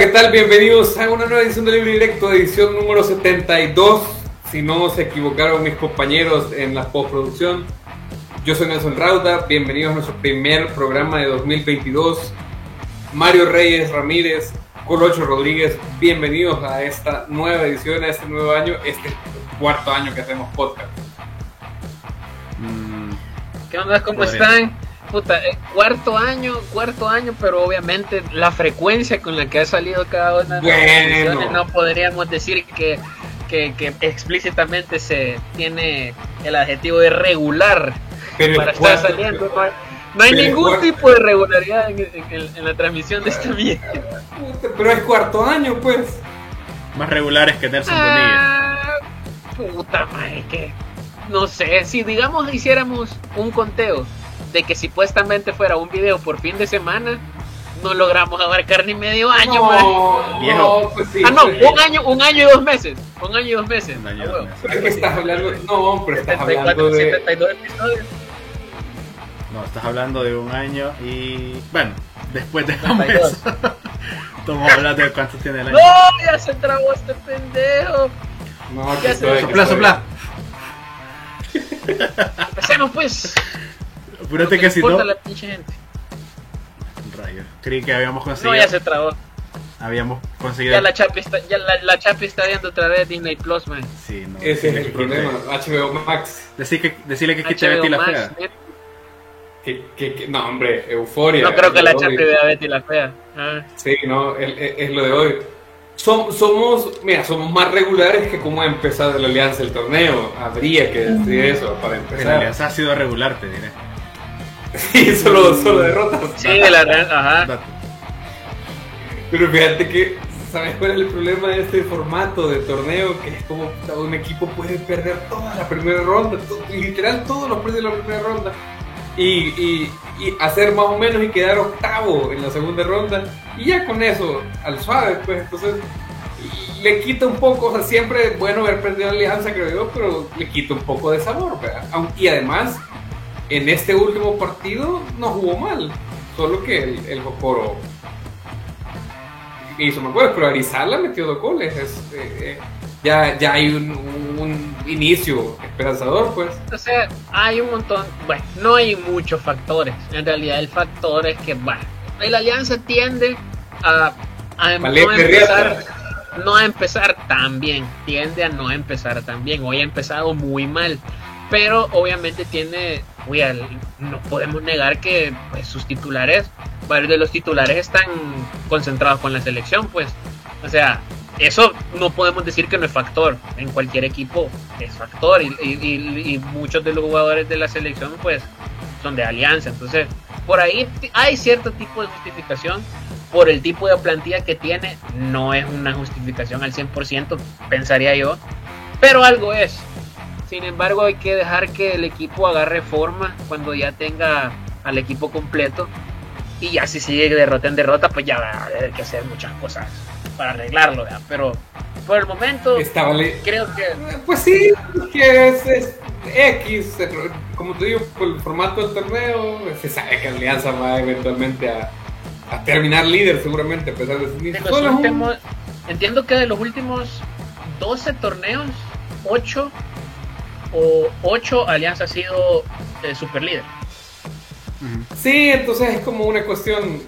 ¿qué tal? Bienvenidos a una nueva edición de Libre Directo, edición número 72. Si no se equivocaron mis compañeros en la postproducción, yo soy Nelson Rauda. Bienvenidos a nuestro primer programa de 2022. Mario Reyes Ramírez, Colocho Rodríguez, bienvenidos a esta nueva edición, a este nuevo año, este cuarto año que hacemos podcast. ¿Qué onda? ¿Cómo están? Puta, eh, cuarto año, cuarto año, pero obviamente la frecuencia con la que ha salido cada una de las Bueno. ediciones no podríamos decir que, que, que explícitamente se tiene el adjetivo de regular Pero para estar cuarto- saliendo. No hay, no hay pero ningún cuarto- tipo de regularidad en, en- en- en la transmisión de esta mierda. Puta, Pero es cuarto año, pues. Más regulares que Nelson Bonilla. Ah, puta madre, que no sé, si digamos hiciéramos un conteo de que supuestamente fuera un video por fin de semana, no logramos abarcar ni medio año, man. no, no, pues sí. Ah, no, un año, un año y dos meses. Un año y dos meses. Un año y Ah, dos meses. Pero que estás hablando, no, pero estás 74, hablando de... 72 episodios. No, estás hablando de un año y. Bueno, después 72. eso. Estamos hablando de cuánto tiene el año. ¡No! Ya se trabó este pendejo. No, Ya se- Sopla, sopla. Empecemos pues. Apúrate No que si no. importa la pinche gente. Rayo. Creí que habíamos No, conseguido. ya se trabó. Habíamos conseguido. Ya la Chapi está, ya la, la Chapi está viendo otra vez Disney Plus, man. Sí, no. Ese es el que problema, quite- HBO Max. Decir que, decirle que quite Betty la Max, fea. Que, que- no, hombre, euforia. No creo que la Chapi vea Betty la fea. Ah. Sí, no, es, es- es lo de hoy. Som- somos, mira, somos más regulares que cómo ha empezado la alianza el torneo. Habría que decir eso para empezar. realidad ha sido regular, te diré. Sí, solo, solo derrotas. Sí, de la red, ajá. Pero fíjate que, ¿sabes cuál es el problema de este formato de torneo? Que es como un equipo puede perder toda la primera ronda, to- literal todos los partidos de la primera ronda. Y, y- y hacer más o menos y quedar octavo en la segunda ronda. Y ya con eso, al suave, pues entonces le quita un poco, o sea, siempre es bueno haber perdido la alianza, creo yo, pero le quita un poco de sabor, ¿verdad? Y además, en este último partido no jugó mal, solo que el, el Jocoro hizo más goles, pero Arizala metió dos goles. es, eh, eh, ya, ya hay un, un inicio esperanzador, pues. O sea, hay un montón, bueno, no hay muchos factores. En realidad el factor es que, bueno, la alianza tiende a, a no Valer empezar, no a empezar tan bien, tiende a no empezar tan bien. Hoy ha empezado muy mal, pero obviamente tiene, uy, no podemos negar que pues, sus titulares, varios de los titulares están concentrados con la selección, pues, o sea, eso no podemos decir que no es factor. En cualquier equipo es factor. Y, y- y- muchos de los jugadores de la selección, pues, son de alianza. Entonces, por ahí hay cierto tipo de justificación. Por el tipo de plantilla que tiene, no es una justificación al 100%, pensaría yo. Pero algo es. Sin embargo, hay que dejar que el equipo agarre forma cuando ya tenga al equipo completo. Y ya si sigue de derrota en derrota, pues ya va a haber que hacer muchas cosas para arreglarlo, ¿verdad? Pero por el momento creo que Pues sí, que es, es X, como te digo, por el formato del torneo, se sabe que Alianza va eventualmente a, a terminar líder seguramente a pesar de es un- últimos, entiendo que de los últimos 12 torneos, 8 o 8 Alianza ha sido eh, super líder. Sí, entonces es como una cuestión.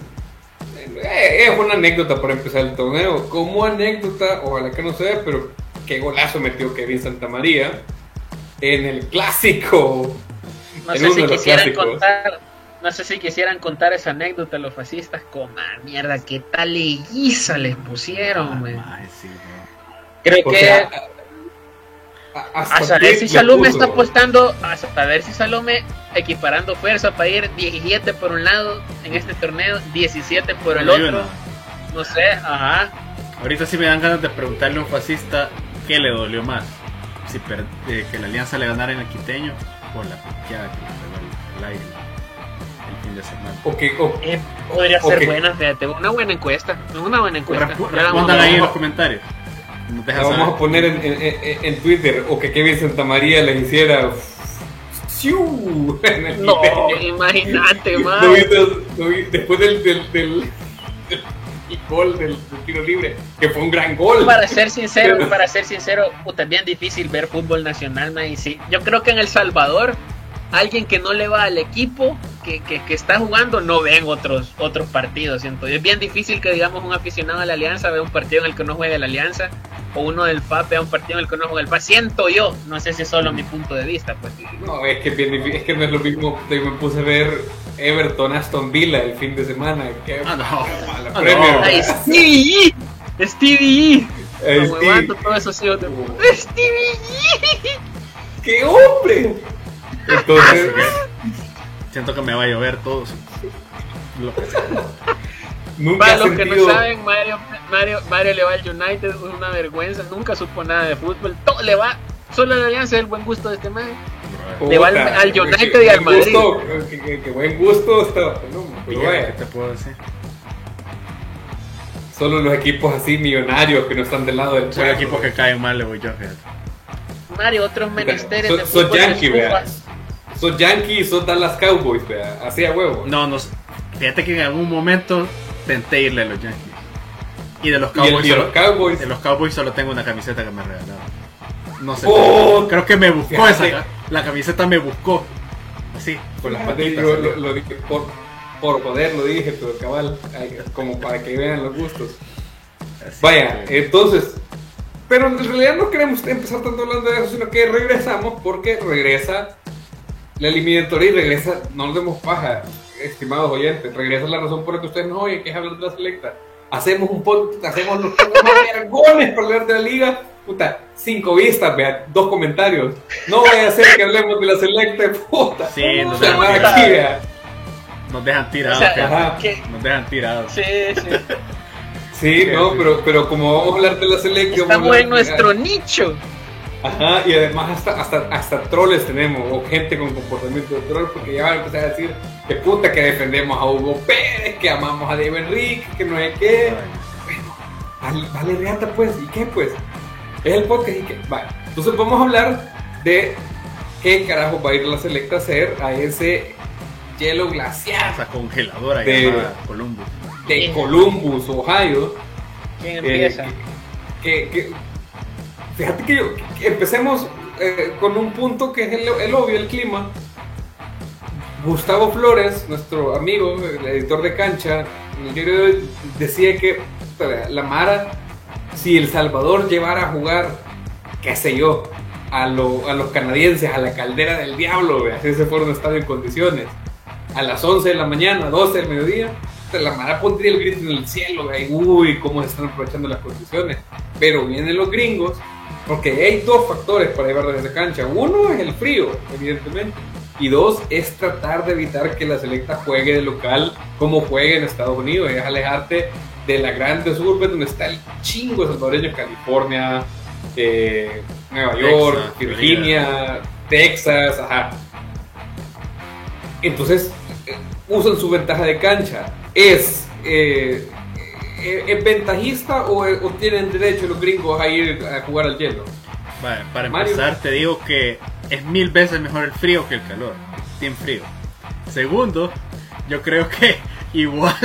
eh, Es una anécdota para empezar el torneo. Como anécdota, ojalá que no sea, pero qué golazo metió Kevin Santamaría en el clásico. No sé si quisieran clásicos. contar, no sé si quisieran contar esa anécdota los fascistas, como ah, mierda, qué tal guisa les pusieron, man. Ay, sí, no. Creo O que sea, a- hasta a saber si Salome puso. está apostando, a saber si Salome equiparando fuerza para ir 17 por un lado en este torneo, 17 por el otro. no. Sé, ajá. Ahorita sí me dan ganas de preguntarle a un fascista qué le dolió más. Si per- eh, que la alianza le ganara en el quiteño o la piqueada que le pegó el, el aire el fin de semana. O que- o- Eh, podría ser buena, fíjate, una buena encuesta, una buena encuesta. Resp- Respondan ahí en los comentarios. La vamos a poner en, en- en- en Twitter. O que Kevin Santamaría les hiciera. ¡Siu! en el No, imagínate, ¿No man. después del, del, del- gol del, del tiro libre, que fue un gran gol. Para ser sincero, para ser sincero, puta, es bien difícil ver fútbol nacional, man, y sí, yo creo que en El Salvador alguien que no le va al equipo que, que, que está jugando no ven otros otros partidos, siento. yo. Es bien difícil que digamos un aficionado a la Alianza vea un partido en el que no juegue la Alianza o uno del FAP vea un partido en el que no juegue el FAP. Siento yo, no sé si es solo mi punto de vista, pues. No, es que, es bien difícil, es que no es lo mismo. Yo me puse a ver Everton Aston Villa el fin de semana. Ah, no. mala Ah, Premier. no. Ay, Stevie E. Stevie E. Eh, aguanto todo eso sí, otra- Stevie E. ¡Qué hombre! Entonces, Siento que me va a llover todo. Lo que sea. nunca Para los que no saben, Mario, Mario, Mario le va al United, es una vergüenza, nunca supo nada de fútbol, todo le va, solo la alianza es el buen gusto de este man. Le va al- United y al Madrid. gusto, qué buen gusto está. No, pero ¿Qué te puedo decir? solo los equipos así millonarios que no están del lado del Son pueblo. equipos que caen mal, le voy yo, fíjate. Mario, otros menesteres de yankee. Sos Yankee y sos Dallas Cowboys, vea. Así a huevo. No, no sé. Fíjate que en algún momento tenté irle a los Yankees. Y de los y el, Cowboys, y solo, los Cowboys. de los Cowboys solo tengo una camiseta que me regalaron. No sé. Oh, creo que me buscó fíjate. esa. La camiseta me buscó. Así, con las patitas. yo lo, lo dije por, por joder, lo dije, pero cabal, como para que vean los gustos. Así Vaya, que- entonces, pero en realidad no queremos empezar tanto hablando de eso, sino que regresamos porque regresa la eliminatoria y regresa, no nos demos paja, estimados oyentes, regresa la razón por la que ustedes nos oyen, que es hablar de la selecta. Hacemos un podcast, hacemos los más vergones para hablar de la liga. Puta, cinco vistas, vea, dos comentarios. No vaya a ser que hablemos de la selecta, puta. Sí, nos dejan tirados. Nos dejan tirados. O sea, Nos dejan tirados. Sí, sí. Sí, no, pero, pero como vamos a hablar de la selecta, Estamos en nuestro nicho. Ajá, y además hasta, hasta, hasta troles tenemos, o gente con comportamiento de troll, porque ya van a empezar a decir que puta que defendemos a Hugo Pérez, que amamos a Diego Enrique, que no sé qué. Vale, vale reata pues, ¿y qué pues? Es el podcast y qué. Vale, entonces vamos a hablar de qué carajo va a ir la selecta a hacer a ese hielo glaciar Esa congeladora De- llamada Columbus. de Columbus, Ohio. ¿Quién Eh, empieza? que, que- fíjate que, yo- empecemos eh, con un punto que es el, el obvio, el clima. Gustavo Flores, nuestro amigo, el editor de cancha, decía que la Mara, si El Salvador llevara a jugar, qué sé yo, a, lo- a los canadienses, a la caldera del diablo, güey, así se fuera un estadio en condiciones, a las 11 de la mañana, 12 del mediodía, la Mara pondría el grito en el cielo, güey, uy, cómo se están aprovechando las condiciones. Pero vienen los gringos, porque hay dos factores para llevarlos a esa cancha. Uno es el frío, evidentemente. Y dos es tratar de evitar que la selecta juegue de local como juegue en Estados Unidos. Es alejarte de las grandes urbes donde está el chingo salvadoreño, California, eh, Nueva York, Virginia, Texas, ajá. Entonces, eh, usan su ventaja de cancha. ¿Es, eh, ¿es ventajista o, o tienen derecho los gringos a ir a jugar al hielo? Vale, para Mario. empezar, te digo que es mil veces mejor el frío que el calor. Team frío. Segundo, yo creo que igual.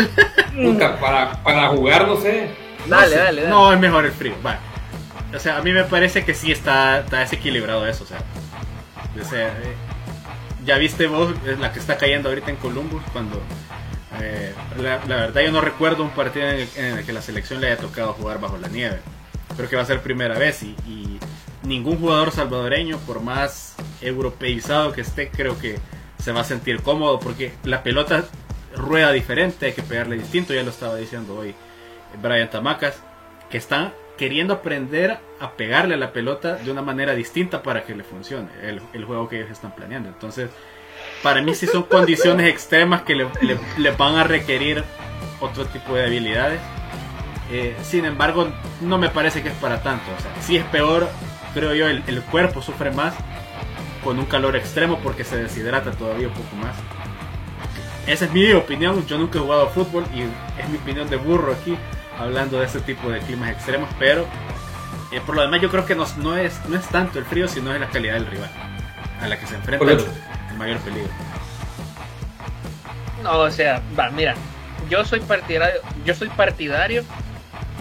Puta, para, para jugar, no sé. Dale, no sé, dale, dale. No, es mejor el frío. Vale. O sea, a mí me parece que sí está, está desequilibrado eso. O sea, o sea, eh, ya viste vos la que está cayendo ahorita en Columbus cuando. Eh, la, verdad, yo no recuerdo un partido en el, que la selección le haya tocado jugar bajo la nieve. Creo que va a ser primera vez y, y ningún jugador salvadoreño, por más europeizado que esté, creo que se va a sentir cómodo porque la pelota rueda diferente, hay que pegarle distinto, ya lo estaba diciendo hoy Brian Tamacas, que están queriendo aprender a pegarle a la pelota de una manera distinta para que le funcione el, el juego que ellos están planeando. Entonces, para mí sí son condiciones extremas que le, le- le van a requerir otro tipo de habilidades. Eh, sin embargo, no me parece que es para tanto. O sea, sí es peor, creo yo, el, cuerpo sufre más con un calor extremo porque se deshidrata todavía un poco más. Esa es mi opinión. Yo nunca he jugado fútbol y es mi opinión de burro aquí, hablando de ese tipo de climas extremos. Pero eh, por lo demás, yo creo que no es, no es tanto el frío, sino es la calidad del rival a la que se enfrenta El, el mayor peligro. No, o sea, va, mira. yo soy partidario, yo soy partidario,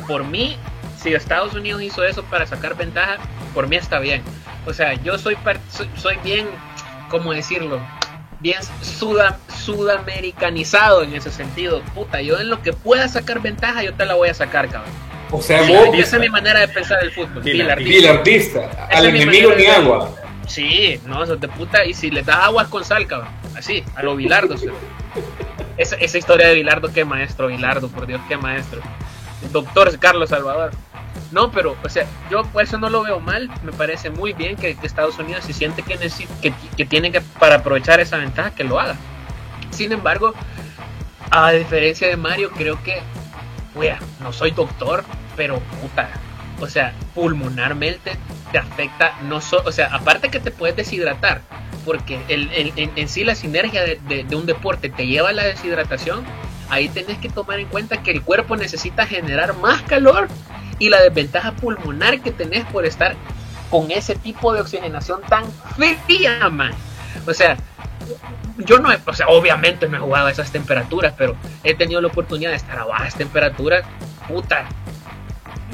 por mí, si Estados Unidos hizo eso para sacar ventaja, por mí está bien. O sea, yo soy, soy, soy bien, ¿cómo decirlo? Bien suda, sudamericanizado en ese sentido. Puta, yo en lo que pueda sacar ventaja, yo te la voy a sacar, cabrón. O sea, vos... esa es mi manera de pensar el fútbol. Bilardista. Al enemigo ni agua. Sí, no, eso de puta. Y si le das aguas con sal, cabrón. Así, a lo Bilardo. esa, esa historia de Bilardo, qué maestro, Bilardo, por Dios, qué maestro. El doctor Carlos Salvador. No, pero, o sea, yo por eso no lo veo mal. Me parece muy bien que, Estados Unidos, si siente que, que, que tiene que, para aprovechar esa ventaja, que lo haga. Sin embargo, a diferencia de Mario, creo que, wea, no soy doctor, pero puta, o sea, pulmonarmente te afecta, no o sea, aparte que te puedes deshidratar, porque el, en, sí la sinergia de, un deporte te lleva a la deshidratación, ahí tenés que tomar en cuenta que el cuerpo necesita generar más calor y la desventaja pulmonar que tenés por estar con ese tipo de oxigenación tan fría, man. O sea, yo no he, o sea, obviamente no he jugado a esas temperaturas, pero he tenido la oportunidad de estar a bajas temperaturas, puta,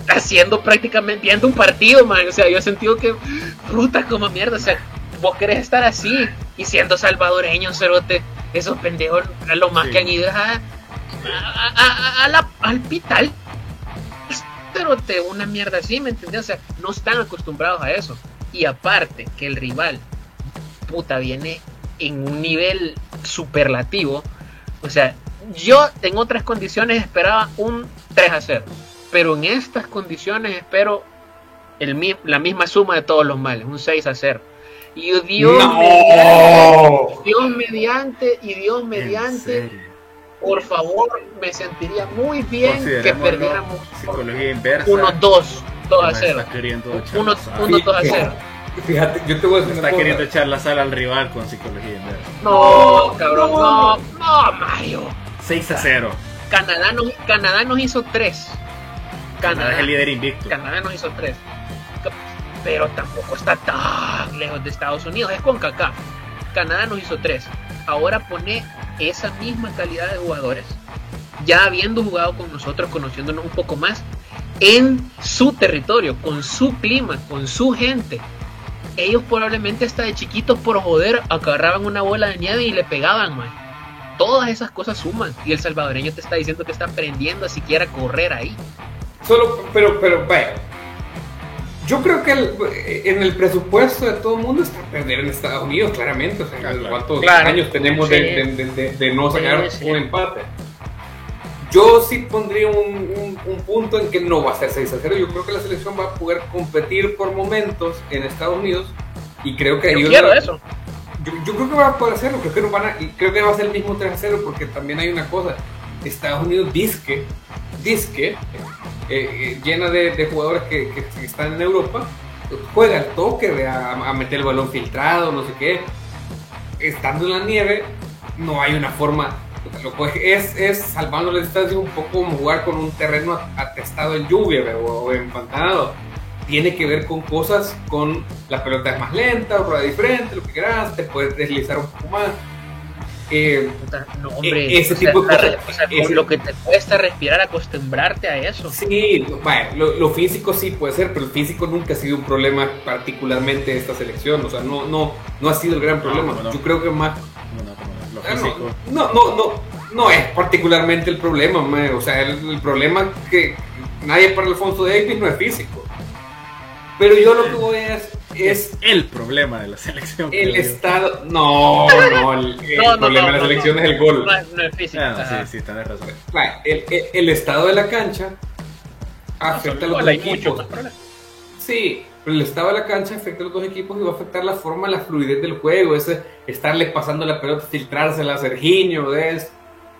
haciendo prácticamente, viendo un partido, man. O sea, yo he sentido que, puta, como mierda, o sea, vos querés estar así y siendo salvadoreño, cerote, esos pendejos, lo más que han ido a, a, la, al hospital. Cerote, una mierda así, ¿me entiendes? O sea, no están acostumbrados a eso. Y aparte, que el rival, puta, viene en un nivel superlativo. O sea, yo en otras condiciones esperaba un 3 a 0. Pero en estas condiciones espero el, la misma suma de todos los males, un 6 a 0. Y Dios, mediante, Dios mediante y Dios mediante, por favor, me sentiría muy bien que perdiéramos psicología inversa. 1 2 2 a 0. 1 2 a 0. Fíjate, yo te voy a decir Está queriendo echar la sala al rival con psicología inversa. No, cabrón, no, no, Mario. 6 a 0. Canadá nos, Canadá nos hizo 3. Canadá, es el líder invicto. Canadá nos hizo 3. Pero tampoco está tan lejos de Estados Unidos. Es con Kaká. Canadá nos hizo 3. Ahora pone esa misma calidad de jugadores, ya habiendo jugado con nosotros, conociéndonos un poco más, en su territorio, con su clima, con su gente, ellos probablemente hasta de chiquitos por joder agarraban una bola de nieve y le pegaban, man. Todas esas cosas suman y el salvadoreño te está diciendo que está aprendiendo a siquiera correr ahí. Solo, pero, pero, vaya. Yo creo que en el presupuesto de todo el mundo está perder en Estados Unidos, claramente. O sea, ¿cuántos años tenemos de, no sacar un empate? Yo sí pondría un, punto en que no va a ser 6 a 0. Yo creo que la selección va a poder competir por momentos en Estados Unidos y creo que yo quiero eso. Yo, creo que va a poder hacerlo. Creo que, no van a, creo que va a ser el mismo 3 a 0 porque también hay una cosa. Estados Unidos disque, disque, eh, eh, llena de, jugadores que, están en Europa, juega el toque a, a meter el balón filtrado, no sé qué. Estando en la nieve, no hay una forma es, es salvando la distancia un poco como jugar con un terreno atestado en lluvia o, empantanado. Tiene que ver con cosas con la pelota es más lenta, rueda diferente, lo que quieras, te puedes deslizar un poco más. Eh, no, hombre, e-, ese tipo de cosas. lo que te cuesta respirar, acostumbrarte a eso. Sí, bueno, lo, físico sí puede ser, pero el físico nunca ha sido un problema particularmente de esta selección. O sea, no, no, no ha sido el gran problema. Yo creo que más no, no, no, no es particularmente el problema, o sea, el, problema que nadie para Alfonso Davis no es físico. Pero yo lo que voy a es, es el problema de la selección. El estado, no, no, el, problema de la selección es el gol. No, es físico. Ah, sí, sí, tenés razón. El, el, estado de la cancha afecta a los equipos. Sí, pero el estado de la cancha afecta a los dos equipos y va a afectar la forma, la fluidez del juego, ese estarle pasando la pelota, filtrársela a Serginho, es,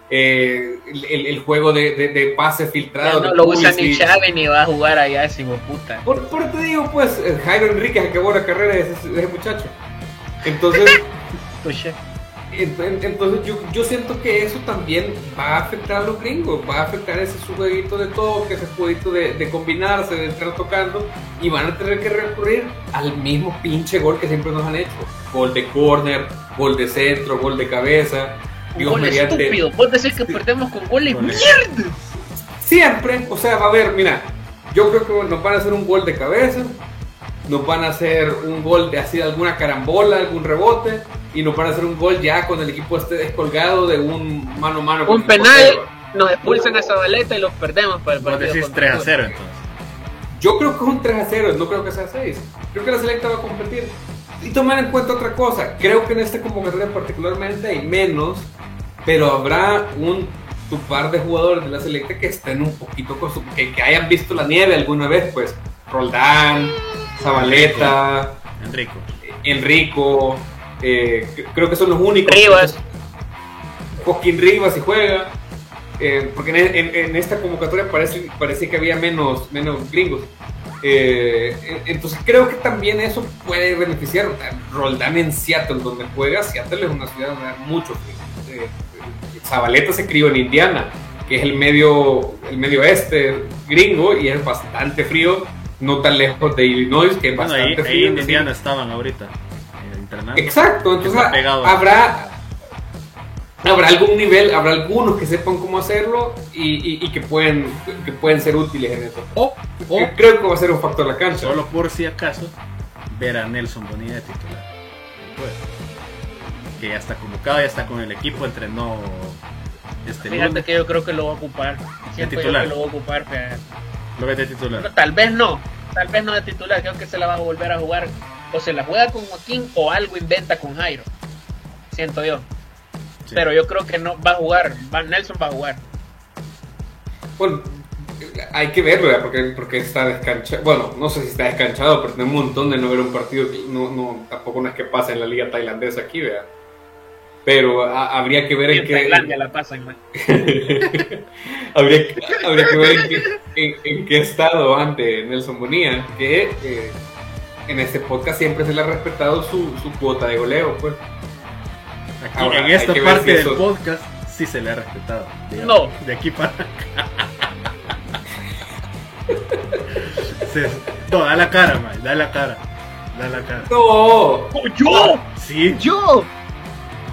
eh, el, el, juego de, de, pase filtrado. no lo usa ni Chávez ni va a jugar allá ese puta. Por, por te digo, pues, eh, Jairo Enriquez acabó la carrera de ese, de ese muchacho. Entonces... Entonces yo, yo, siento que eso también va a afectar a los gringos, va a afectar ese jueguito de toque, ese jueguito de, de, combinarse, de estar tocando, y van a tener que recurrir al mismo pinche gol que siempre nos han hecho. Gol de corner, gol de centro, gol de cabeza. Un gol mediante- estúpido. Vos decís que perdemos con goles Goles. mierda. Siempre, o sea, va a haber, mira, yo creo que nos van a hacer un gol de cabeza, nos van a hacer un gol de así alguna carambola, algún rebote, y nos van a hacer un gol ya con el equipo este descolgado de un mano a mano. con Un penal, nos expulsan a Zabaleta y los perdemos para el Vos partido. decís contra 3 a Honduras. 0 entonces. Yo creo que es un 3 a 0, no creo que sea 6. Creo que la selecta va a competir. Y tomar en cuenta otra cosa, creo que en esta convocatoria particularmente hay menos, pero habrá un tu par de jugadores de la selecta que estén un poquito con su- que, que hayan visto la nieve alguna vez, pues Roldán, Zabaleta, Enrico. Enrico, eh, creo que son los únicos. Rivas. Joaquín Rivas si juega. eh, porque en, en- en esta convocatoria parece, parece que había menos, menos gringos. Eh, en- entonces creo que también eso puede beneficiar. Roldán en Seattle, donde juega, Seattle es una ciudad donde hay mucho frío. Zabaleta se crió en Indiana, que es el medio, el medio oeste gringo y es bastante frío, no tan lejos de Illinois, que es Bueno, bastante ahí, ahí frío. en entonces- Indiana estaban ahorita. internando. Exacto, entonces habrá habrá algún nivel, habrá algunos que sepan cómo hacerlo y, y- y que pueden que pueden ser útiles en eso. O, o Yo creo que va a ser un factor la cancha. solo por si acaso, ver a Nelson Bonilla de titular. Pues, que ya está convocado, ya está con el equipo, entrenó este Fíjate lunes. que yo creo que lo va a ocupar. Siento yo titular. que lo va a ocupar. fíjate. Lo ves de titular. No, tal vez no. Tal vez no de titular. Creo que se la va a volver a jugar. O se la juega con Joaquín o algo inventa con Jairo. Siento yo. Sí. Pero yo creo que no va a jugar. Va, Nelson va a jugar. Bueno, hay que verlo, ¿verdad? porque, porque está descanchado. Bueno, no sé si está descanchado, pero tiene un montón de no ver un partido. que No, no, tampoco no es que pase en la liga tailandesa aquí, ¿verdad? Pero a- habría que ver en en qué. Tailandia la pasan, man. habría, que- habría que ver en qué, en- en qué estado ante Nelson Bonilla, que eh, en este podcast siempre se le ha respetado su, su cuota de goleo, pues. Aquí, Ahora, en esta parte si del eso- podcast sí se le ha respetado. digamos. No. De aquí para Sí, No, da la cara, man, da la cara. Da la cara. ¡No! ¡Oh, ¡Yo! Sí, ¡Yo!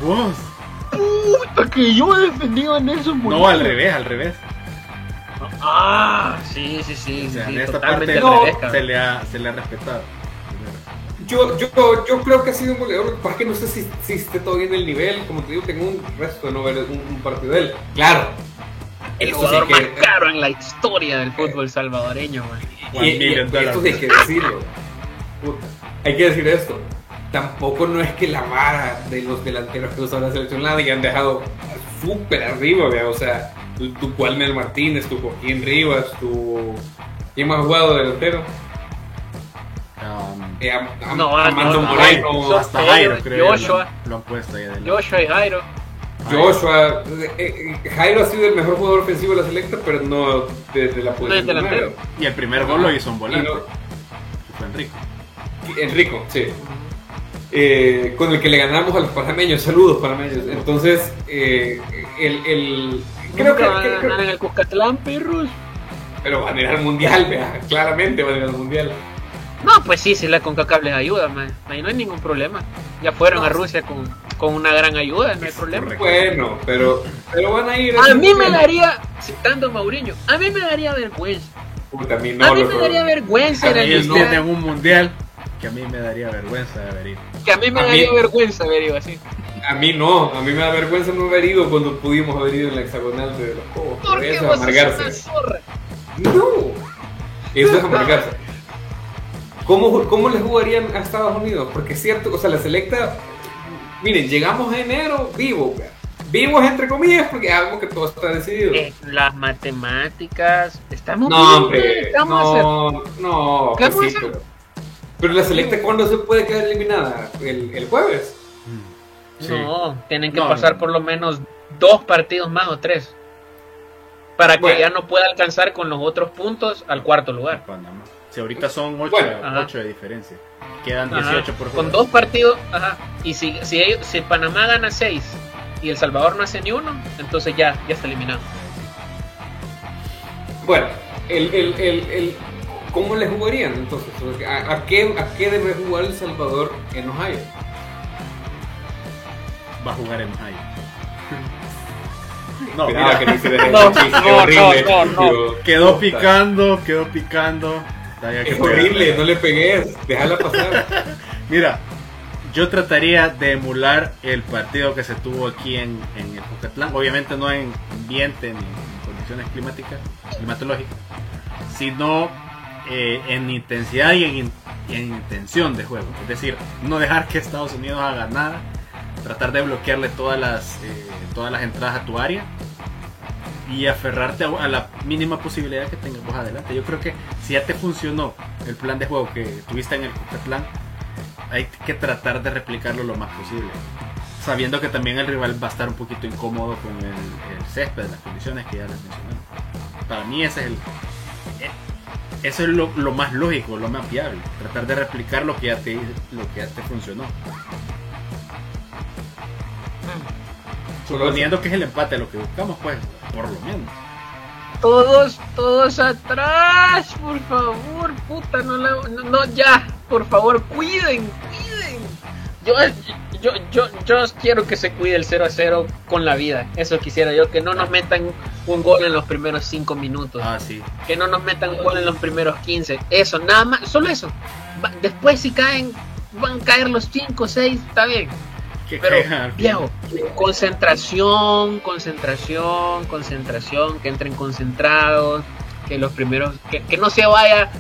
Vos. ¡Puta! Que yo he defendido a Nelson No, al revés, al revés. Ah, sí, sí, sí. O sea, sí, en esta parte no, se le ha, se le ha respetado. Yo, yo, yo creo que ha sido un goleador, lo que no sé si, si esté todavía en el nivel, como te digo, tengo un resto de no ver un, un partido de él. Claro. El eso jugador sí que- más caro en la historia del fútbol salvadoreño, man. Y, y- y esto sí hay que decirlo. Puta, hay que decir esto. Tampoco no es que la vara de los delanteros que usa la selección la hayan dejado súper arriba, vea. O sea, tu, tu Walmer Martínez, tu Joaquín Rivas, tu. ¿Quién más ha jugado de delantero? Um, Eh, Am- Am- No, Amando no, no, Moreno, no. hasta Jairo, Jairo, creo. Joshua. Lo, lo han puesto ahí adelante. Joshua y Jairo. Joshua. eh, eh, Jairo ha sido el mejor jugador ofensivo de la selecta, pero no desde la No posición de delantero. Y el primer gol lo hizo un volante. no- Fue Enrico. Enrico, sí. Eh, con el que le ganamos a los panameños. Saludos, panameños. Entonces, eh, el, el- creo que, van a ganar en el Cuscatlán, perros. Pero van a ir al mundial, vea. Claramente van a ir al mundial. No, pues sí, si la CONCACAF les ayuda, man. Ahí no hay ningún problema. Ya fueron No. a Rusia con, con una gran ayuda, no hay problema. correcto. Bueno, pero, pero van a ir. A al mí me daría, citando a Mauriño, a mí me daría vergüenza. Puta, a mí no, a mí me daría vergüenza Ellos mundial. tienen un mundial que a mí me daría vergüenza de haber ido. Que a mí me A mí- daría vergüenza ver ido así. A mí no, a mí me da vergüenza no haber ido cuando pudimos haber ido en la hexagonal de los Cobos. Por Porque eso vos amargarse. zorra. No, eso es amargarse. ¿Cómo, ¿Cómo le jugarían a Estados Unidos? Porque es cierto, o sea, la selecta. Miren, llegamos a enero vivos, vea. vivos entre comillas, porque sabemos que todo está decidido. Eh, las matemáticas, estamos no, bien, hombre, ¿qué vamos a hacer? no, no, ¿Qué pues vamos sí, a hacer? pero, pero la selecta, ¿cuándo se puede quedar eliminada? ¿El, el jueves? Sí. No, tienen que No, pasar no. por lo menos dos partidos más o tres. Para que Bueno. ya no pueda alcanzar con los otros puntos al cuarto lugar. Panamá. Si ahorita son 8, Bueno. De diferencia. Quedan Ajá. 18 por Con jugar. dos partidos, ajá. Y si, si, ellos- si Panamá gana seis y El Salvador no hace ni uno, entonces ya, ya está eliminado. Bueno, el, el, el, el- ¿cómo le jugarían entonces? ¿A, a qué, ¿A qué debe jugar El Salvador en Ohio? Va a jugar en Ohio. No, Mira que no se deje No, no, no, horrible, no, quedó picando, quedó picando. Es pegarle. horrible, no le pegues, déjala pasar. Mira, yo trataría de emular el partido que se tuvo aquí en, en el Jucatlán. Obviamente no en ambiente ni en condiciones climáticas, climatológicas, sino eh, en intensidad y en, y en intención de juego. Es decir, no dejar que Estados Unidos haga nada, tratar de bloquearle todas las, eh, todas las entradas a tu área y aferrarte a, la mínima posibilidad que tengas adelante. Yo creo que si ya te funcionó el plan de juego que tuviste en el Jucatlán, hay que tratar de replicarlo lo más posible. Sabiendo que también el rival va a estar un poquito incómodo con el, el césped, las condiciones que ya les mencioné. Para mí ese es el... Eso es lo, lo más lógico, lo más viable. Tratar de replicar lo que ya te, lo que ya te funcionó. Solo Suponiendo que es el empate lo que buscamos, pues, por lo menos. Todos, todos atrás, por favor, puta, no la, no, no, ya, por favor, cuiden, cuiden. Yo, yo, yo, yo quiero que se cuide el 0 a 0 con la vida. Eso quisiera yo, que no nos metan un gol en los primeros 5 minutos. Ah, sí. Que no nos metan un gol en los primeros 15. Eso, nada más, solo eso. Después si caen, van a caer los 5 o 6, está bien. Pero, viejo, concentración, concentración, concentración, que entren concentrados, que los primeros, que, que no se vaya.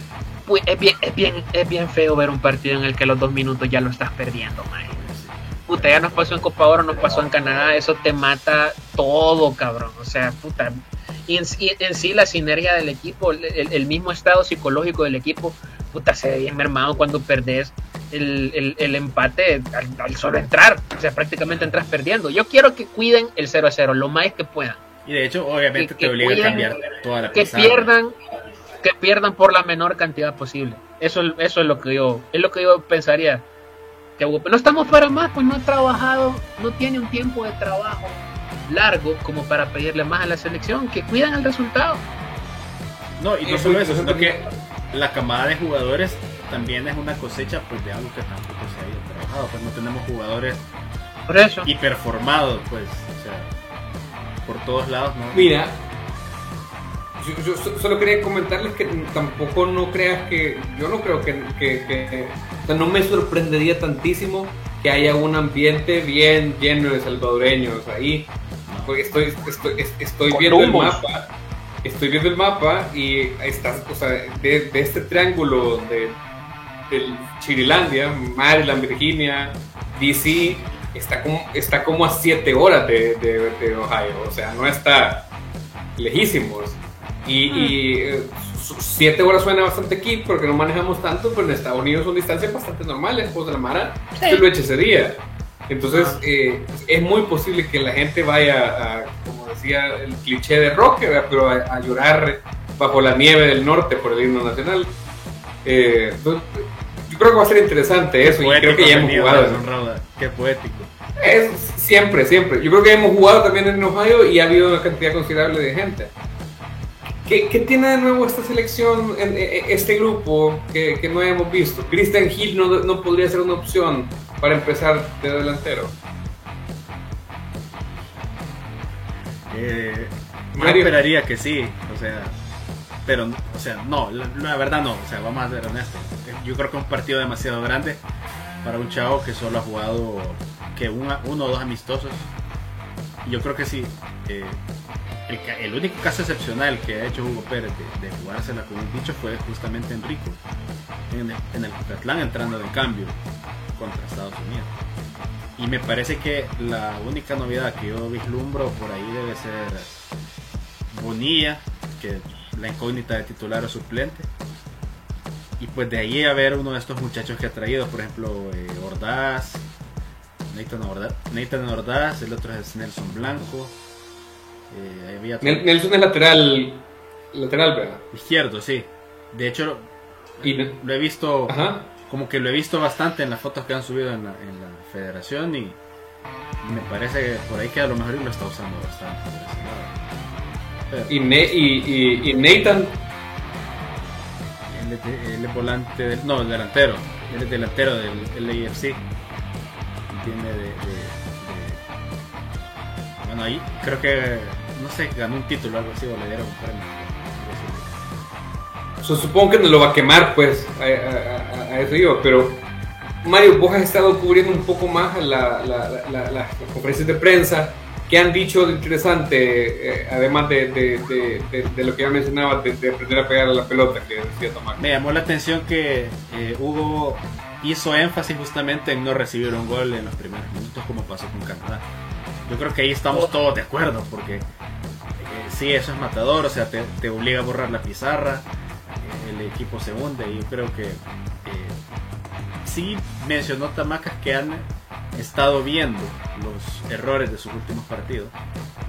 Pues, es, bien, es, bien, es bien feo ver un partido en el que los dos minutos ya lo estás perdiendo, man. Puta, ya nos pasó en Copa Oro, nos pasó en Canadá, eso te mata todo, cabrón. O sea, puta. Y en, sí- en sí la sinergia del equipo, el, el mismo estado psicológico del equipo, puta, se ve bien mermado cuando perdés el, el- el empate al, al solo entrar. O sea, prácticamente entras perdiendo. Yo quiero que cuiden el 0 a 0 lo más que puedan. Y de hecho, obviamente Que- te obliga a cambiar toda la Que pierdan, que pierdan por la menor cantidad posible. Eso, eso es lo que yo, es lo que yo pensaría. Que no estamos para más, pues no ha trabajado, no tiene un tiempo de trabajo largo como para pedirle más a la selección, que cuidan el resultado. No, y no Eh, solo pues, eso, sino que la camada de jugadores también es una cosecha pues de algo que tampoco se ha ido trabajado. Pues no tenemos jugadores Por eso. hiperformados, pues, o sea, por todos lados, ¿no? Mira, yo, yo so- solo quería comentarles que tampoco no creas que, yo no creo que, que- que- o sea, no me sorprendería tantísimo que haya un ambiente bien lleno de salvadoreños ahí, porque estoy, estoy, es- estoy viendo el mapa, estoy viendo el mapa y estás, o sea, de, de este triángulo de, del Chirilandia, Maryland, Virginia, DC, está como, está como a 7 horas de, de- de Ohio, o sea, no está lejísimos. Y, y, eh, su- siete horas suena bastante aquí porque no manejamos tanto, pero en Estados Unidos son distancias bastante normales, pues de la Mara, Sí. lo he hecho ese día. Entonces, Ah. eh, es muy posible que la gente vaya a, como decía el cliché de rock, ¿verdad? pero a, a llorar bajo la nieve del norte por el himno nacional. Eh, entonces, yo creo que va a ser interesante eso, y creo que ya hemos jugado. Rauda, Qué poético. Es siempre, siempre. Yo creo que hemos jugado también en Ohio y ha habido una cantidad considerable de gente. ¿Qué, qué tiene de nuevo esta selección, en- en- este grupo que, que no hemos visto? Christian Hill no, no podría ser una opción para empezar de delantero. Eh, yo esperaría que sí, o sea, pero, o sea, no, la, la verdad no, o sea, vamos a ser honestos. Yo creo que es un partido demasiado grande para un chavo que solo ha jugado que una- uno o dos amistosos. Yo creo que sí. eh, el, único caso excepcional que ha hecho Hugo Pérez de, de jugársela con un bicho fue justamente Enrico en el, en el entrando de cambio contra Estados Unidos. Y me parece que la única novedad que yo vislumbro por ahí debe ser Bonilla, que la incógnita de titular o suplente. Y pues de ahí a ver uno de estos muchachos que ha traído, por ejemplo, eh, Ordaz, Nathan Ordaz, Nathan Ordaz, el otro es Nelson Blanco. Eh, había Nelson es lateral, lateral, ¿verdad? izquierdo, sí. De hecho, Y lo he visto Ajá. como que lo he visto bastante en las fotos que han subido en la, en la federación y me parece que por ahí que a lo mejor lo está usando bastante. Pero Y, Ne- y, y- y Nathan, él, es de- él es volante, del- no, delantero, él es delantero del LAFC. Y Tiene de, de- de- bueno, Bueno, ahí creo que, no sé, ganó un título o algo así, o le dieron un premio. So, supongo que no lo va a quemar, pues, a, a- a- digo, pero Mario, vos has estado cubriendo un poco más la- la- la- las conferencias de prensa. ¿Qué han dicho de interesante, eh, además de, de- de- de- de lo que ya mencionabas, de, de aprender a pegar a la pelota, que decía Tomás? Me llamó la atención que eh, Hugo hizo énfasis justamente en no recibir un gol en los primeros minutos como pasó con Canadá. Yo creo que ahí estamos todos de acuerdo porque sí, eso es matador, o sea, te, te obliga a borrar la pizarra, el equipo se hunde y yo creo que eh, sí mencionó Tamacas que han estado viendo los errores de sus últimos partidos.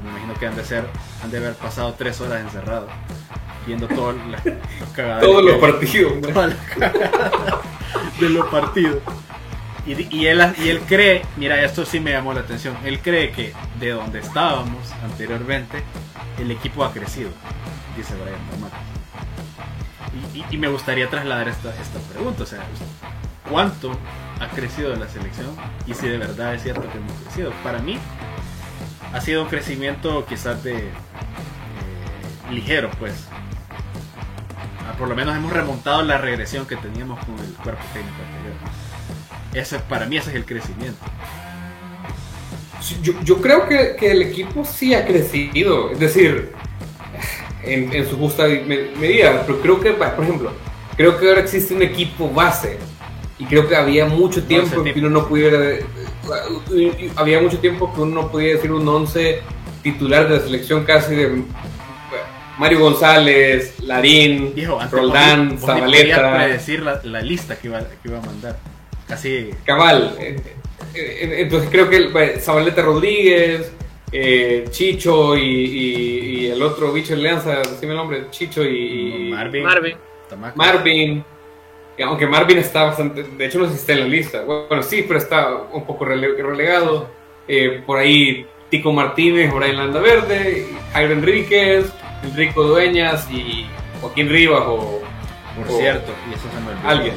Me imagino que han de ser, han de haber pasado tres horas encerrados viendo todos los cagaderos Todos los partidos. de los partidos. Y, y él, y él cree, mira, esto sí me llamó la atención, él cree que de donde estábamos anteriormente, el equipo ha crecido, dice Brian y me gustaría trasladar esta, esta pregunta, o sea, ¿cuánto ha crecido la selección? Y si de verdad es cierto que hemos crecido. Para mí, ha sido un crecimiento quizás de eh, ligero, pues. Ah, por lo menos hemos remontado la regresión que teníamos con el cuerpo técnico anterior. Ese, para mí ese es el crecimiento. Yo, yo creo que, que el equipo sí ha crecido, es decir, en, en su justa me- medida, pero creo que, por ejemplo, creo que ahora existe un equipo base y creo que había mucho tiempo que uno no pudiera, había mucho tiempo que uno no podía decir un 11 titular de la selección casi de Mario González, Larín, antes Roldán, ni podías Zabaleta. predecir la, la lista que iba, que iba a mandar. Casi Cabal. eh, Entonces creo que Zabaleta Rodríguez, eh, Chicho y, y- y el otro bicho de Alianza, decime el nombre, Chicho y, Marvin, Marvin. Aunque Marvin está bastante, de hecho no sé si está en la lista. Bueno, sí, pero está un poco rele- relegado. Eh, por ahí Tico Martínez, Brian Landaverde, Jairo Enríquez, Enrico Dueñas y Joaquín Rivas o Por o cierto, y eso se me olvidó. alguien.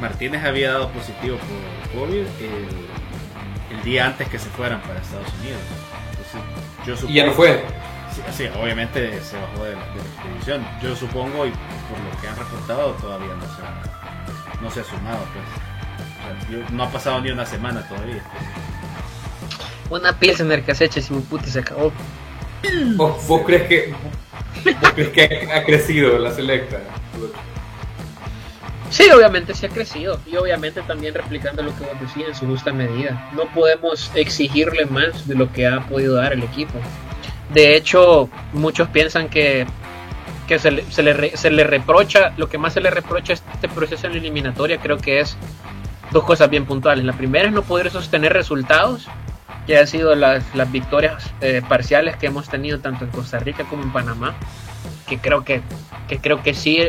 Martínez había dado positivo por COVID el, el día antes que se fueran para Estados Unidos. Entonces, yo supongo, Y ya no fue. Sí, sí, obviamente se bajó de la, de la expedición. Yo supongo, y por lo que han reportado, todavía no se ha, no se ha sumado. Pues. O sea, yo- no ha pasado ni una semana todavía. Una Pilsener que se eche si mi puta se acabó. ¿Vos, vos crees que vos crees que ha, ha crecido la selecta? Sí, obviamente sí ha crecido y obviamente también replicando lo que vos decías en su justa medida. No podemos exigirle más de lo que ha podido dar el equipo. De hecho, muchos piensan que, que se, le, se, se le reprocha, lo que más se le reprocha a este proceso en la eliminatoria creo que es dos cosas bien puntuales. La primera es no poder sostener resultados, que han sido las, las victorias eh, parciales que hemos tenido tanto en Costa Rica como en Panamá, que creo que, que creo que sí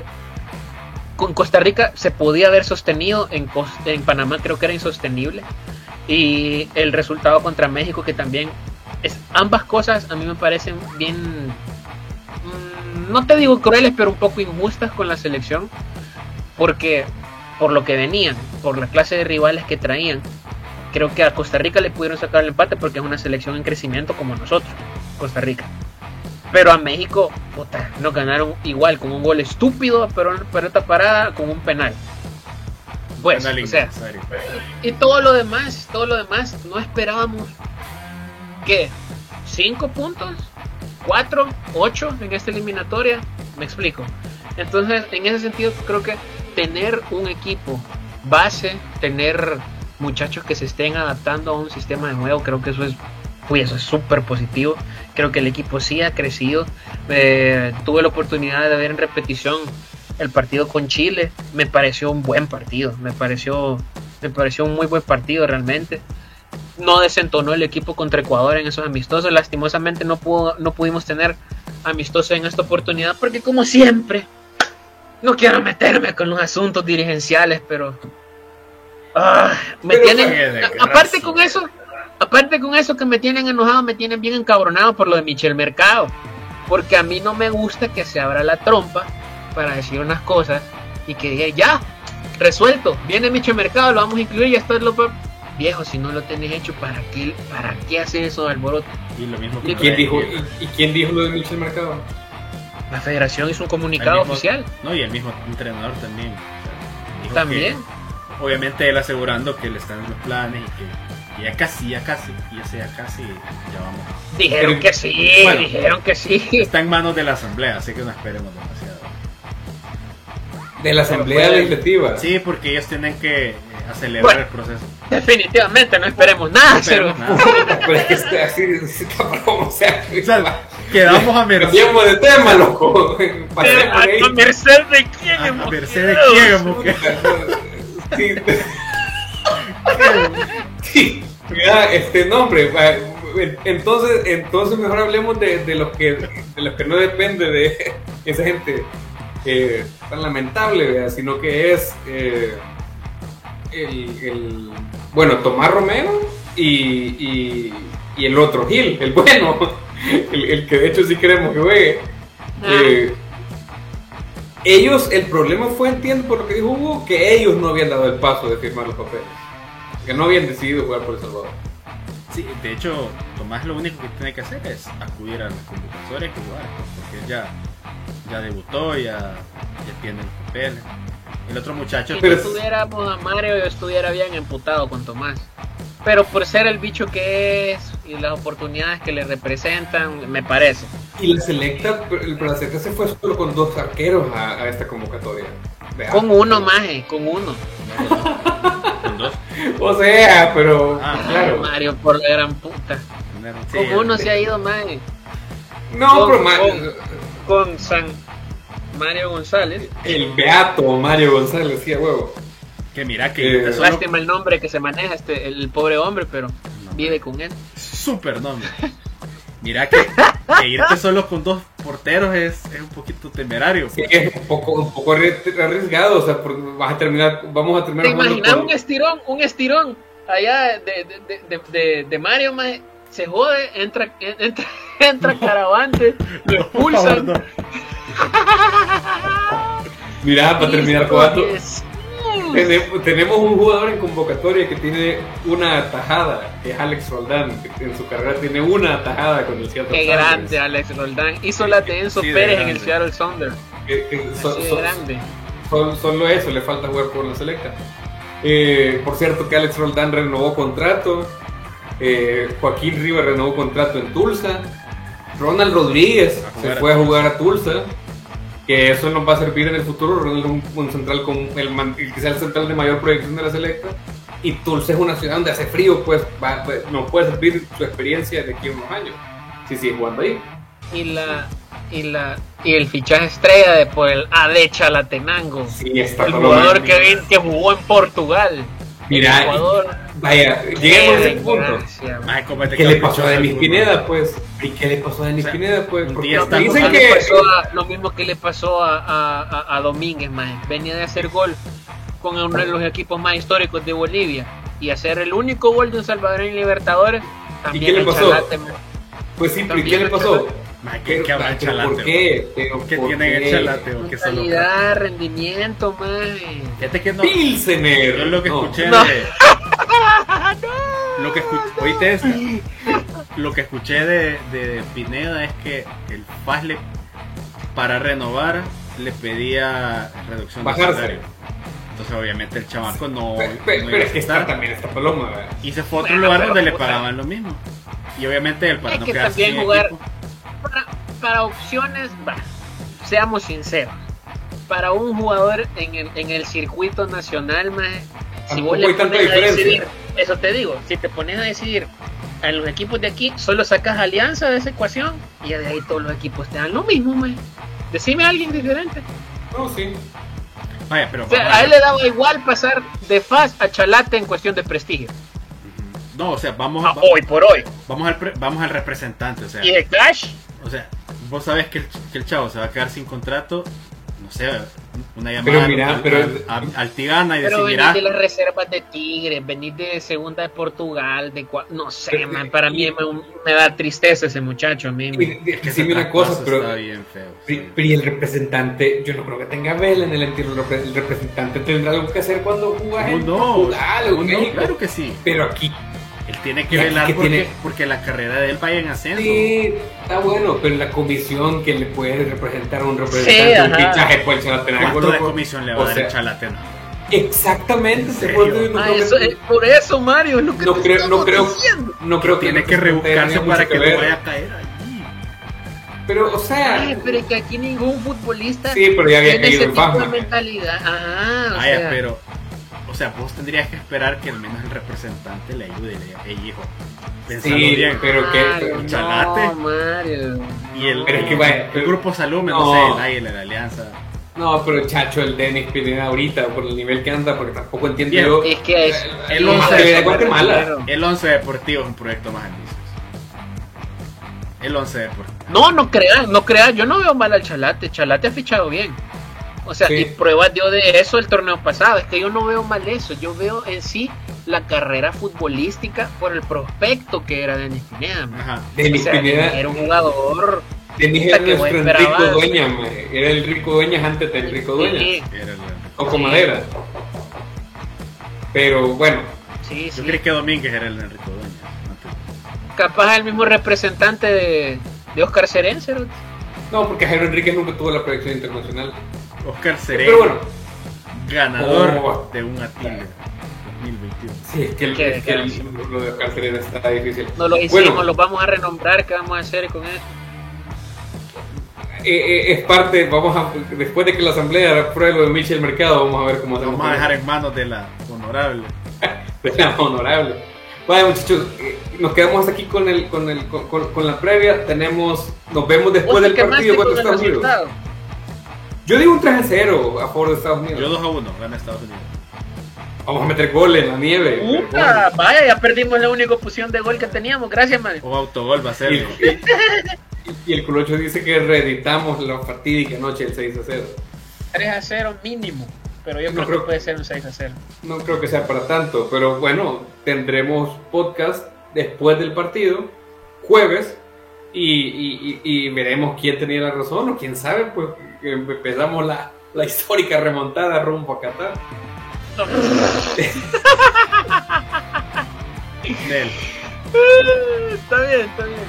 con Costa Rica se podía haber sostenido, en, Panamá creo que era insostenible. Y el resultado contra México, que también es ambas cosas a mí me parecen bien, mm, no te digo crueles, pero un poco injustas con la selección, porque por lo que venían, por la clase de rivales que traían, creo que a Costa Rica le pudieron sacar el empate porque es una selección en crecimiento como nosotros, Costa Rica. Pero a México, puta, nos ganaron igual, con un gol estúpido, pero pelota parada, con un penal. Pues, Penal o sea, y todo lo demás, todo lo demás, no esperábamos que 5 puntos, 4, 8 en esta eliminatoria, me explico. Entonces, en ese sentido, creo que tener un equipo base, tener muchachos que se estén adaptando a un sistema de juego, creo que eso es, uy, eso es súper positivo. Creo que el equipo sí ha crecido. Eh, tuve la oportunidad de ver en repetición el partido con Chile. Me pareció un buen partido. Me pareció, me pareció un muy buen partido realmente. No desentonó el equipo contra Ecuador en esos amistosos. Lastimosamente no, pudo, no pudimos tener amistosos en esta oportunidad porque como siempre, no quiero meterme con los asuntos dirigenciales, pero... ah, me Pero tienen... Aparte con eso, aparte con eso que me tienen enojado, me tienen bien encabronado por lo de Michel Mercado. Porque a mí no me gusta que se abra la trompa para decir unas cosas y que diga, ya, resuelto, viene Michel Mercado, lo vamos a incluir y esto es lo peor. viejo, si no lo tenés hecho, ¿para qué, para qué haces eso de alboroto? Y lo mismo ¿Y quién dijo, y, y quién dijo lo de Michel Mercado? La federación hizo un comunicado mismo- oficial. No, y el mismo entrenador también. o sea, dijo También. que, obviamente él asegurando que le están en los planes y que y ya casi, ya casi, y ese ya casi, ya vamos. Dijeron Pero- que sí, Bueno. dijeron que sí. Está en manos de la asamblea, así que no esperemos demasiado. De la Asamblea fue- Legislativa. Sí, porque ellos tienen que eh, acelerar Bueno. el proceso. Definitivamente no esperemos nada, No esperemos pero nada. Pero es que está así, está broma, o sea, O sea, quedamos a merced. cambiamos de tema, loco. ¿A, merced de quién? A, a merced de quién, mujer. Sí. Sí, mira, este nombre. Entonces, entonces mejor hablemos de, de los que de los que no depende de esa gente eh, tan lamentable, ¿verdad? sino que es eh, el, el- bueno Tomás Romero y, y, y el otro Gil, el bueno, el, el que de hecho sí queremos que juegue. Eh, ellos, el problema fue, entiendo por lo que dijo Hugo, que ellos no habían dado el paso de firmar los papeles. Que no habían decidido jugar por El Salvador. Sí, de hecho, Tomás lo único que tiene que hacer es acudir a las convocatorias y jugar, pues, porque él ya, ya debutó, ya, ya tiene los papeles. El otro muchacho, Si Pero no es- estuviéramos a Mario, yo estuviera bien emputado con Tomás. Pero por ser el bicho que es y las oportunidades que le representan, me parece. Y la selecta, el la selecta se fue solo con dos arqueros a, a esta convocatoria. Vea. Con uno más, eh, con uno. O sea, pero Ah, claro. Mario, por la gran puta. sí, Con uno se ha ido más. No, Con- pero con- Con San Mario González. el beato Mario González, sí, a huevo. que mira que Eh, Lástima el nombre que se maneja este, el pobre hombre, pero vive con él. super nombre. Mira que, que irte solo con dos porteros es, es un poquito temerario. Sí, es un poco, un poco arri- arriesgado, o sea, porque vas a terminar, vamos a terminar ¿Te imaginas con- un estirón, un estirón allá de, de, de, de, de Mario, maje? Se jode, entra, entra, entra Caravante, lo expulsan. no. Mira, para terminar jugando. Tenemos, tenemos un jugador en convocatoria que tiene una tajada, que es Alex Roldán. que En su carrera tiene una tajada con el Seattle Qué Sounders. grande Alex Roldán. Hizo la de Enzo Sí, de Pérez en el Seattle Sounders. So- grande. Solo, solo eso, le falta jugar por la selecta. Eh, por cierto que Alex Roldán renovó contrato. eh, Joaquín Rivas renovó contrato en Tulsa. Ronald Rodríguez se fue a Tulsa. jugar a Tulsa. Que eso nos va a servir en el futuro. Ronald es un, un central con el, el que sea el central de mayor proyección de la selecta. Y Tulsa es una ciudad donde hace frío, pues va- va- nos puede servir su experiencia de aquí a unos años. Si sigue jugando ahí. Y la y la y el fichaje estrella de por el AD Chalatenango. Sí, está El jugador que, vin- que jugó en Portugal. Mira, el jugador Vaya, lleguemos a ese punto. Desgracia, Ay, ¿Qué le pasó a Denis Pineda, pues? ¿Y qué le pasó a Denis O sea, Pineda, pues? Porque dicen Lo que... a, lo mismo que le pasó a, a, a- a Domínguez, maje. venía de hacer gol con uno de los equipos más históricos de Bolivia y hacer el único gol de un salvadoreño en Libertadores. También qué le pasó? Chalate. Pues sí, pero ¿y ¿qué le pasó? Ay, ¿Qué, qué habrá chalate? ¿Por qué? Pero ¿Qué ¿por tiene el qué? chalate? ¿O qué Calidad, rendimiento, maje. Fíjate que no. Pilsener. Yo lo que No. escuché No. de. Lo que escuché. Oíste esta. Lo que escuché de, de Pineda es que el FAS le, para renovar le pedía reducción de Bajarse. salario. Entonces, obviamente, el chamaco no. Pero, no pero- iba pero a es que está también esta paloma, ¿verdad? Y se fue a otro Bueno, lugar pero, donde le pagaban lo mismo. Y obviamente, él para Es no que quedarse sin jugar- equipo, Para, para opciones, va, seamos sinceros. Para un jugador en el, en el circuito nacional, maje, si vos le pones a decidir, eso te digo, si te pones a decidir a los equipos de aquí, solo sacas alianza de esa ecuación y de ahí todos los equipos te dan lo mismo, maje. Decime a alguien diferente. No, sí. Vaya, pero. O sea, a él le daba igual pasar de FAS a Chalate en cuestión de prestigio. No, o sea, vamos, A va- hoy por hoy. vamos, al, pre- vamos al representante. O sea, Y de Cash, O sea, vos sabes que el, que el chavo se va a quedar sin contrato, no sé, una Pero llamada mira, al, pero- al- al- al Tigana y Pero decir, venís mira, de las reservas de Tigre, venís de segunda de Portugal, de cua- no sé, Pero- man, para mí me, me da tristeza ese muchacho a mí. una cosa, pero, está bien feo. pero, sí. pero y el representante, yo no creo que tenga vela en el entierro. El repre- el representante tendrá algo que hacer cuando en No, Portugal o en no, México. claro que sí. Pero aquí Él tiene que velar que porque, tiene- porque la carrera de él vaya en ascenso. sí, está bueno, pero la comisión que le puede representar a un representante, Sí, un fichaje, se va a tener algo ¿Cuánto de comisión le va O a dar sea, el Chalatena? Exactamente, ¿En se puede- no Ah, eso, eh, por eso, Mario, es lo que No te creo- no creo- diciendo. no creo que Tiene el que rebuscarse para mucho que no vaya a caer ahí. Pero, o sea, Ay, pero es que aquí ningún futbolista sí, pero ya había tiene ese caído en tipo de fama. mentalidad. Ajá, o Vaya, sea, pero, sea, vos tendrías que esperar que al menos el representante le ayude y le diga, "Ey, hijo, pensalo Sí, bien. pero que- pero Chalate. No, Mario. Y el, Pero es que el- grupo Salume, no, No. sé, el Águila, la Alianza. No, pero Chacho, el Denis Pineda ahorita, por el nivel que anda, porque tampoco entiendo Bien, yo. Es que es. El Lo más once que de de Guatemala. El 11 Deportivo es un proyecto más ambicioso. El 11 Deportivo. No, no crean, no crean. Yo no veo mal al Chalate. Chalate ha fichado bien. O sea, Sí. y pruebas dio de eso el torneo pasado. Es que yo no veo mal eso. Yo veo en sí la carrera futbolística por el prospecto que era Denis Pineda. man. Ajá. Denis O sea, Pineda, era un jugador. Denis era que nuestro Enrico. Dueña, era el Rico Dueñas antes del Rico Dueñas. Sí, Era el- Coco Sí. Madera. Pero bueno, sí, Yo sí. creí que Domínguez era el Enrico Dueñas. antes. Capaz el mismo representante de, de Oscar Cerense. ¿no? porque Jairo Enríquez nunca tuvo la proyección internacional. Oscar Serén, Pero bueno, ganador Oh. de un Atile 2021. sí, es que, el, Qué es que el- desgracia. lo de Oscar Serena está difícil. No lo hicimos, Bueno. lo vamos a renombrar. ¿Qué vamos a hacer con eso? Eh, eh, es parte, vamos a, después de que la asamblea apruebe lo de Michel Mercado, vamos a ver cómo hacemos. vamos a dejar en manos de la honorable. de la honorable. Vaya muchachos, eh, nos quedamos aquí con el, con el, con, con- con la previa. Tenemos, nos vemos después ¿Vos te del partido con contra Estados Unidos. Yo digo un 3 a 0 a favor de Estados Unidos. Yo 2 a 1, gana Estados Unidos. Vamos a meter goles en la nieve. Puta, vaya, ya perdimos la única opción de gol que teníamos. Gracias, Mario. O autogol va a Y, ser. y- y el Culocho dice que reeditamos la fatídica noche del 6 a 0. 3 a 0 mínimo. Pero yo No creo, creo- que puede ser un 6 a 0. No creo que sea para tanto, pero bueno, tendremos podcast después del partido, jueves, y, y- y- y veremos quién tenía la razón o quién sabe, pues empezamos la, la histórica remontada rumbo a Qatar. Nel. está bien, está bien.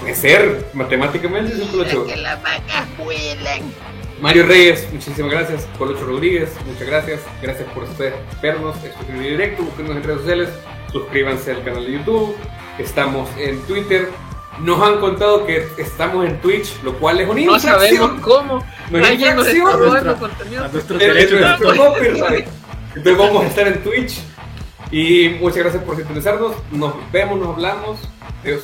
Puede ser, matemáticamente es un Colocho. Que las vacas vuelan. Mario Reyes, muchísimas gracias. Colocho Rodríguez, muchas gracias. Gracias por ustedes vernos. Esto es directo. Búsquenos en redes sociales. Suscríbanse al canal de YouTube. Estamos en Twitter. Nos han contado que estamos en Twitch, lo cual es una No infracción. sabemos cómo. No es infracción. contenido. A de nuestro copyright. Entonces vamos a estar en Twitch. Y muchas gracias por sintonizarnos. Nos vemos, nos hablamos. Adiós.